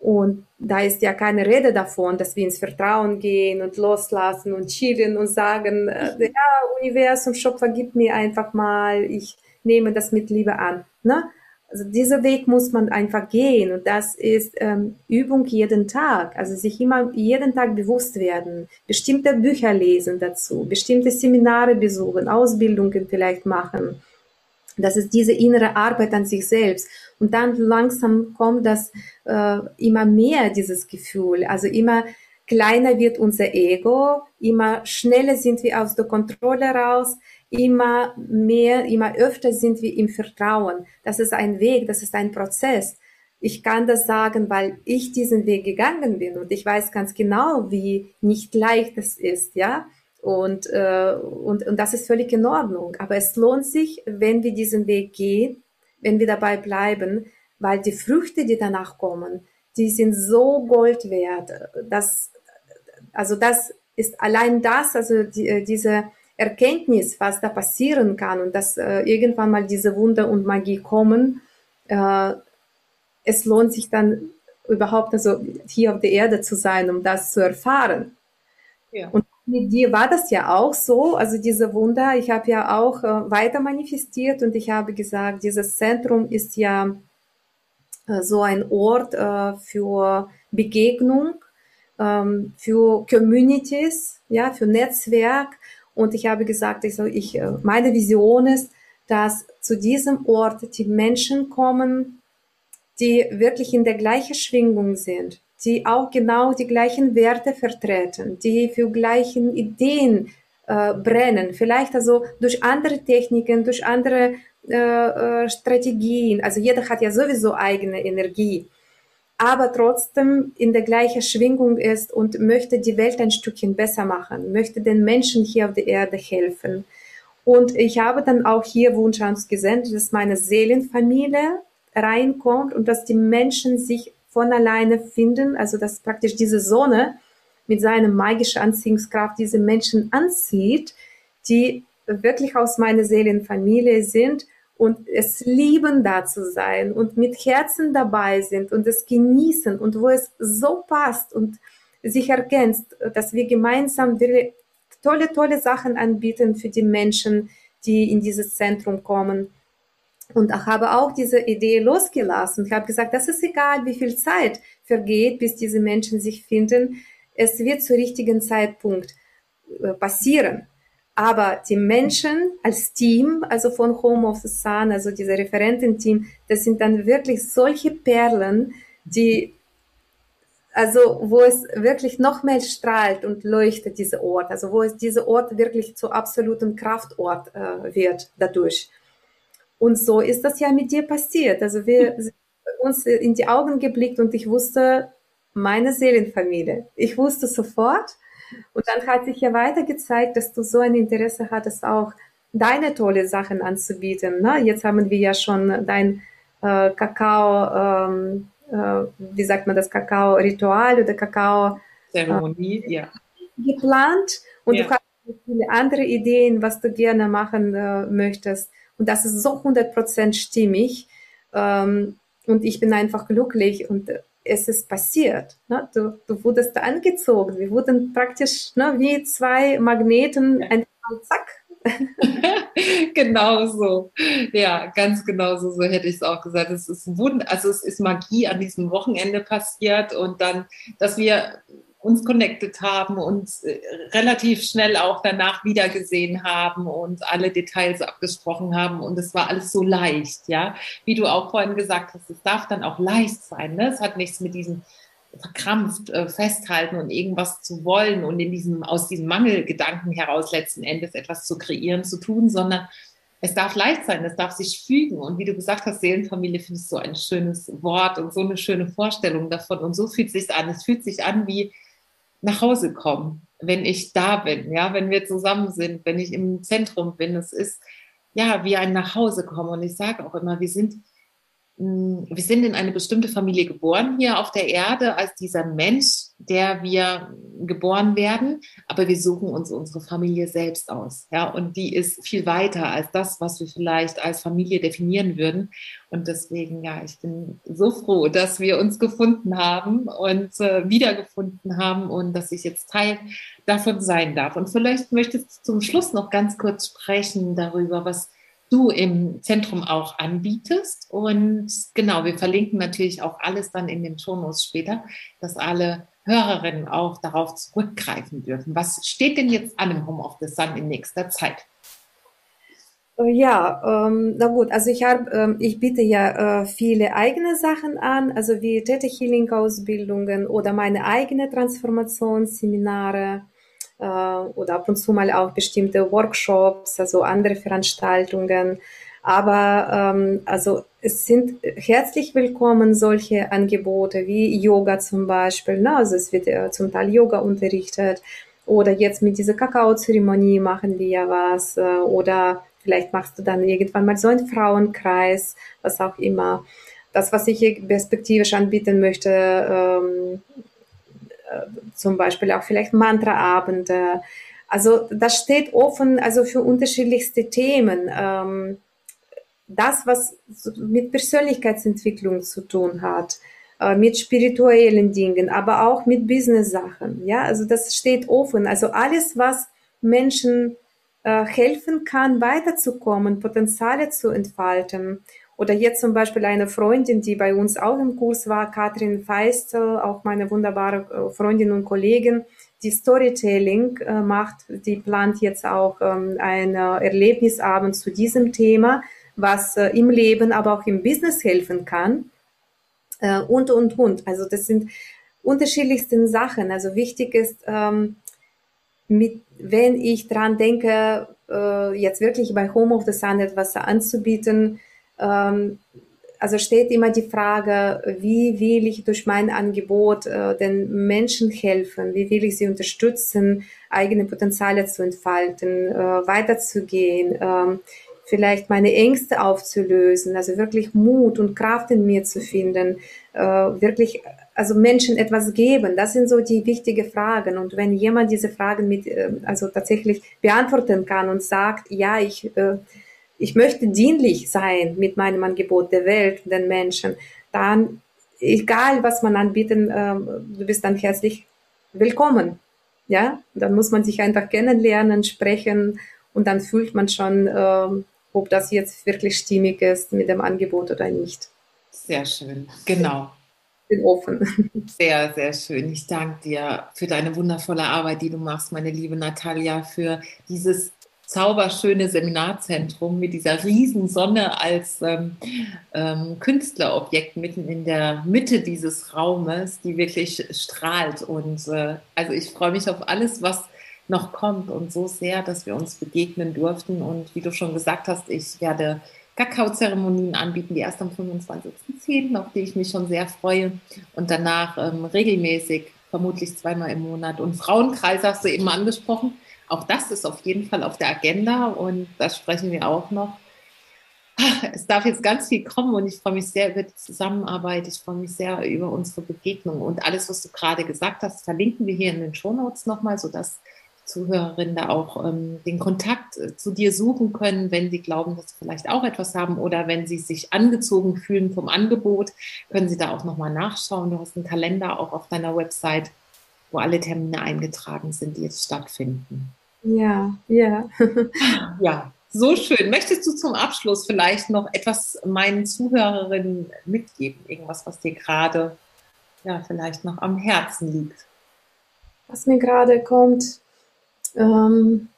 Und da ist ja keine Rede davon, dass wir ins Vertrauen gehen und loslassen und chillen und sagen, äh, ja, Universum, Schöpfer, gib mir einfach mal, ich nehme das mit Liebe an. Ne? Also dieser Weg muss man einfach gehen und das ist ähm, Übung jeden Tag. Also sich immer jeden Tag bewusst werden, bestimmte Bücher lesen dazu, bestimmte Seminare besuchen, Ausbildungen vielleicht machen. Das ist diese innere Arbeit an sich selbst. Und dann langsam kommt das äh, immer mehr, dieses Gefühl. Also immer kleiner wird unser Ego, immer schneller sind wir aus der Kontrolle raus, immer mehr, immer öfter sind wir im Vertrauen. Das ist ein Weg, das ist ein Prozess. Ich kann das sagen, weil ich diesen Weg gegangen bin und ich weiß ganz genau, wie nicht leicht es ist, ja. Und, äh, und, und das ist völlig in Ordnung. Aber es lohnt sich, wenn wir diesen Weg gehen, wenn wir dabei bleiben, weil die Früchte, die danach kommen, die sind so Gold wert. Das, also das ist allein das, also die, äh, diese, Erkenntnis, was da passieren kann und dass äh, irgendwann mal diese Wunder und Magie kommen, äh, es lohnt sich dann überhaupt also hier auf der Erde zu sein, um das zu erfahren. Ja. Und mit dir war das ja auch so, also diese Wunder, ich habe ja auch äh, weiter manifestiert und ich habe gesagt, dieses Zentrum ist ja äh, so ein Ort äh, für Begegnung, ähm, für Communities, ja, für Netzwerk. Und ich habe gesagt, ich, so, ich, äh, meine Vision ist, dass zu diesem Ort die Menschen kommen, die wirklich in der gleichen Schwingung sind, die auch genau die gleichen Werte vertreten, die für gleichen Ideen äh, brennen, vielleicht also durch andere Techniken, durch andere äh, äh, Strategien. Also jeder hat ja sowieso eigene Energie, aber trotzdem in der gleichen Schwingung ist und möchte die Welt ein Stückchen besser machen, möchte den Menschen hier auf der Erde helfen. Und ich habe dann auch hier Wunsch gesendet, dass meine Seelenfamilie reinkommt und dass die Menschen sich von alleine finden, also dass praktisch diese Sonne mit seiner magischen Anziehungskraft diese Menschen anzieht, die wirklich aus meiner Seelenfamilie sind und es lieben da zu sein und mit Herzen dabei sind und es genießen und wo es so passt und sich ergänzt, dass wir gemeinsam tolle, tolle Sachen anbieten für die Menschen, die in dieses Zentrum kommen. Und ich habe auch diese Idee losgelassen. Ich habe gesagt, das ist egal, wie viel Zeit vergeht, bis diese Menschen sich finden. Es wird zu richtigen Zeitpunkt äh, passieren. Aber die Menschen als Team, also von Home of the Sun, also diese Referententeam, das sind dann wirklich solche Perlen, die, also wo es wirklich noch mehr strahlt und leuchtet, dieser Ort, also wo es dieser Ort wirklich zu absoluten Kraftort äh, wird dadurch. Und so ist das ja mit dir passiert. Also wir sind uns in die Augen geblickt und ich wusste, meine Seelenfamilie. Ich wusste sofort. Und dann hat sich ja weiter gezeigt, dass du so ein Interesse hattest, auch deine tolle Sachen anzubieten. Ne? Jetzt haben wir ja schon dein äh, Kakao, ähm, äh, wie sagt man das, Kakao-Ritual oder Kakao-Zeremonie, äh, ja. geplant. Und ja. du hast viele andere Ideen, was du gerne machen äh, möchtest. Und das ist so 100% stimmig. Ähm, und ich bin einfach glücklich und es ist passiert. Ne? Du, du wurdest angezogen. Wir wurden praktisch ne, wie zwei Magneten, einfach zack. genau so. Ja, ganz genau so, so hätte ich es auch gesagt. Es ist Wund also es ist Magie an diesem Wochenende passiert und dann, dass wir uns connected haben, uns äh, relativ schnell auch danach wiedergesehen haben und alle Details abgesprochen haben und es war alles so leicht, ja. Wie du auch vorhin gesagt hast, es darf dann auch leicht sein, ne? Es hat nichts mit diesem verkrampft äh, festhalten und irgendwas zu wollen und in diesem, aus diesem Mangelgedanken heraus letzten Endes etwas zu kreieren, zu tun, sondern es darf leicht sein, es darf sich fügen. Und wie du gesagt hast, Seelenfamilie finde ich so ein schönes Wort und so eine schöne Vorstellung davon. Und so fühlt es sich an. Es fühlt sich an wie nach Hause kommen, wenn ich da bin, ja, wenn wir zusammen sind, wenn ich im Zentrum bin. Es ist ja wie ein Nachhause kommen. Und ich sage auch immer, wir sind hm, wir sind in eine bestimmte Familie geboren hier auf der Erde als dieser Mensch, der wir geboren werden, aber wir suchen uns unsere Familie selbst aus. Ja, und die ist viel weiter als das, was wir vielleicht als Familie definieren würden. Und deswegen, ja, ich bin so froh, dass wir uns gefunden haben und äh, wiedergefunden haben und dass ich jetzt Teil davon sein darf. Und vielleicht möchtest du zum Schluss noch ganz kurz sprechen darüber, was du im Zentrum auch anbietest. Und genau, wir verlinken natürlich auch alles dann in den Shownotes später, dass alle Hörerinnen auch darauf zurückgreifen dürfen. Was steht denn jetzt an im Home of the Sun in nächster Zeit? Äh, ja, ähm, na gut, also ich habe, ähm, ich biete ja äh, viele eigene Sachen an, also wie Theta Healing Ausbildungen oder meine eigene Transformationsseminare äh, oder ab und zu mal auch bestimmte Workshops, also andere Veranstaltungen. Aber ähm, also es sind herzlich willkommen solche Angebote wie Yoga zum Beispiel. Ne? Also es wird äh, zum Teil Yoga unterrichtet oder jetzt mit dieser Kakao-Zeremonie machen wir ja was äh, oder vielleicht machst du dann irgendwann mal so einen Frauenkreis, was auch immer. Das, was ich perspektivisch anbieten möchte, ähm, zum Beispiel auch vielleicht Mantraabende. Also das steht offen, also für unterschiedlichste Themen. Ähm, das, was mit Persönlichkeitsentwicklung zu tun hat, äh, mit spirituellen Dingen, aber auch mit Business-Sachen. Ja, also das steht offen. Also alles, was Menschen äh, helfen kann, weiterzukommen, Potenziale zu entfalten. Oder jetzt zum Beispiel eine Freundin, die bei uns auch im Kurs war, Katrin Feistel, auch meine wunderbare äh, Freundin und Kollegin, die Storytelling macht, die plant jetzt auch ähm, ein Erlebnisabend zu diesem Thema, was äh, im Leben, aber auch im Business helfen kann. Äh, und, und, und. Also das sind unterschiedlichsten Sachen. Also wichtig ist, ähm, mit, wenn ich dran denke, äh, jetzt wirklich bei Home of the Sun etwas anzubieten, ähm, also steht immer die Frage, wie will ich durch mein Angebot äh, den Menschen helfen, wie will ich sie unterstützen, eigene Potenziale zu entfalten, äh, weiterzugehen, äh, vielleicht meine Ängste aufzulösen, also wirklich Mut und Kraft in mir zu finden, äh, wirklich also Menschen etwas geben. Das sind so die wichtigen Fragen. Und wenn jemand diese Fragen mit, äh, also tatsächlich beantworten kann und sagt, ja, ich äh, ich möchte dienlich sein mit meinem Angebot der Welt, den Menschen, dann, egal was man anbieten, äh, du bist dann herzlich willkommen. Ja, dann muss man sich einfach kennenlernen, sprechen und dann fühlt man schon, ob das jetzt wirklich stimmig ist mit dem Angebot oder nicht. Sehr schön, genau. Ich bin offen. Sehr, sehr schön. Ich danke dir für deine wundervolle Arbeit, die du machst, meine liebe Natalia, für dieses zauberschöne Seminarzentrum mit dieser riesen Sonne als ähm, ähm, Künstlerobjekt mitten in der Mitte dieses Raumes, die wirklich strahlt. Und äh, also ich freue mich auf alles, was noch kommt und so sehr, dass wir uns begegnen durften. Und wie du schon gesagt hast, ich werde Kakaozeremonien anbieten, die erst am 25.10., auf die ich mich schon sehr freue. Und danach ähm, regelmäßig, vermutlich zweimal im Monat. Und Frauenkreis hast du eben angesprochen auch das ist auf jeden Fall auf der Agenda und da sprechen wir auch noch. Es darf jetzt ganz viel kommen und ich freue mich sehr über die Zusammenarbeit. Ich freue mich sehr über unsere Begegnung und alles, was du gerade gesagt hast, verlinken wir hier in den Shownotes nochmal, sodass Zuhörerinnen da auch ähm, den Kontakt äh, zu dir suchen können, wenn sie glauben, dass sie vielleicht auch etwas haben oder wenn sie sich angezogen fühlen vom Angebot, können sie da auch nochmal nachschauen. Du hast einen Kalender auch auf deiner Website wo alle Termine eingetragen sind, die jetzt stattfinden. Ja, ja. ja, so schön. Möchtest du zum Abschluss vielleicht noch etwas meinen Zuhörerinnen mitgeben? Irgendwas, was dir gerade ja, vielleicht noch am Herzen liegt? Was mir gerade kommt, ähm,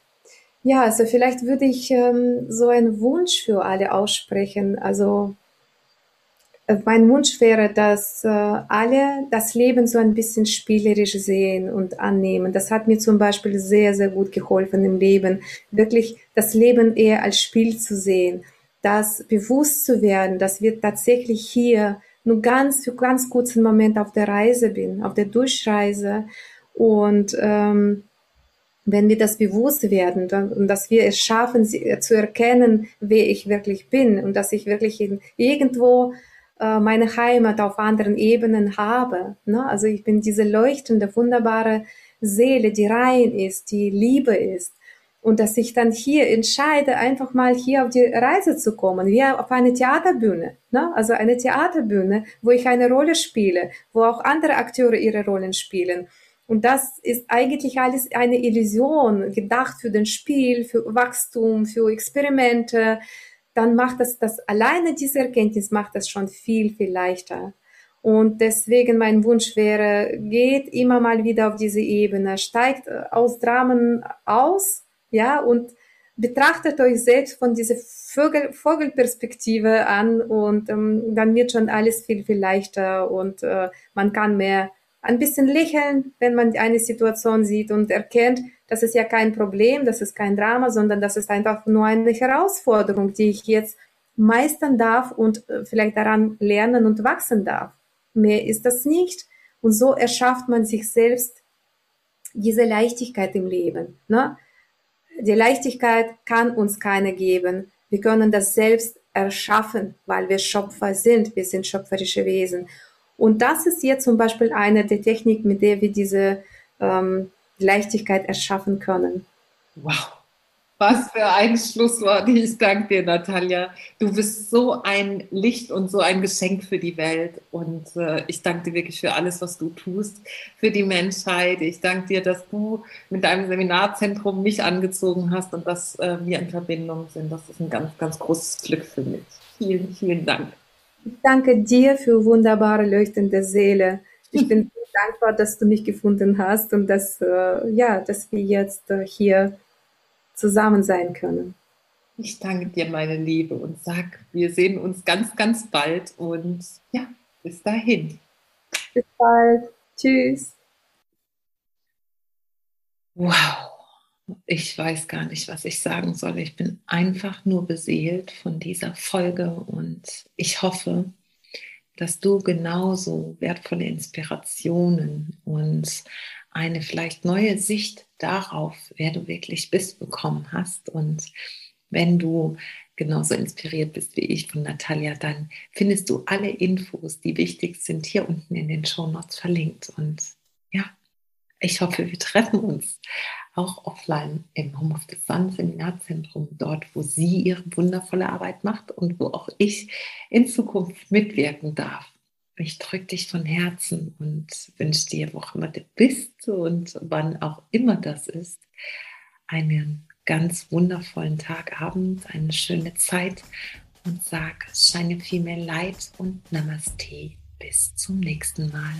ja, also vielleicht würde ich ähm, so einen Wunsch für alle aussprechen. Also mein Wunsch wäre, dass äh, alle das Leben so ein bisschen spielerisch sehen und annehmen. Das hat mir zum Beispiel sehr, sehr gut geholfen im Leben, wirklich das Leben eher als Spiel zu sehen, das bewusst zu werden, dass wir tatsächlich hier nur ganz für ganz kurzen Moment auf der Reise bin, auf der Durchreise und ähm, wenn wir das bewusst werden und dass wir es schaffen, zu erkennen, wer ich wirklich bin und dass ich wirklich in, irgendwo äh, meine Heimat auf anderen Ebenen habe. Ne? Also ich bin diese leuchtende, wunderbare Seele, die rein ist, die Liebe ist. Und dass ich dann hier entscheide, einfach mal hier auf die Reise zu kommen, wie auf eine Theaterbühne. Ne? Also eine Theaterbühne, wo ich eine Rolle spiele, wo auch andere Akteure ihre Rollen spielen. Und das ist eigentlich alles eine Illusion, gedacht für den Spiel, für Wachstum, für Experimente, dann macht das, das alleine diese Erkenntnis macht das schon viel, viel leichter. Und deswegen mein Wunsch wäre, geht immer mal wieder auf diese Ebene, steigt äh, aus Dramen aus, ja, und betrachtet euch selbst von dieser Vögel, Vogelperspektive an und ähm, dann wird schon alles viel, viel leichter und äh, man kann mehr ein bisschen lächeln, wenn man eine Situation sieht und erkennt, das ist ja kein Problem, das ist kein Drama, sondern das ist einfach nur eine Herausforderung, die ich jetzt meistern darf und äh, vielleicht daran lernen und wachsen darf. Mehr ist das nicht. Und so erschafft man sich selbst diese Leichtigkeit im Leben. Ne? Die Leichtigkeit kann uns keine geben. Wir können das selbst erschaffen, weil wir Schöpfer sind. Wir sind schöpferische Wesen. Und das ist jetzt zum Beispiel eine der Techniken, mit der wir diese ähm, Leichtigkeit erschaffen können. Wow. Was für ein Schlusswort. Ich danke dir, Natalia. Du bist so ein Licht und so ein Geschenk für die Welt. Und äh, ich danke dir wirklich für alles, was du tust, für die Menschheit. Ich danke dir, dass du mit deinem Seminarzentrum mich angezogen hast und dass äh, wir in Verbindung sind. Das ist ein ganz, ganz großes Glück für mich. Vielen, vielen Dank. Ich danke dir für wunderbare, leuchtende Seele. Ich bin dankbar, dass du mich gefunden hast und dass, äh, ja, dass wir jetzt äh, hier zusammen sein können. Ich danke dir, meine Liebe, und sag, wir sehen uns ganz, ganz bald und ja, bis dahin. Bis bald. Tschüss. Wow. Ich weiß gar nicht, was ich sagen soll. Ich bin einfach nur beseelt von dieser Folge und ich hoffe, dass du genauso wertvolle Inspirationen und eine vielleicht neue Sicht darauf, wer du wirklich bist, bekommen hast. Und wenn du genauso inspiriert bist wie ich von Natalia, dann findest du alle Infos, die wichtig sind, hier unten in den Show Notes verlinkt. Und ich hoffe, wir treffen uns auch offline im Home of the Sun Seminarzentrum, dort, wo sie ihre wundervolle Arbeit macht und wo auch ich in Zukunft mitwirken darf. Ich drücke dich von Herzen und wünsche dir, wo auch immer du bist und wann auch immer das ist, einen ganz wundervollen Tag, Abend, eine schöne Zeit und sag Shine Female Light und Namaste. Bis zum nächsten Mal.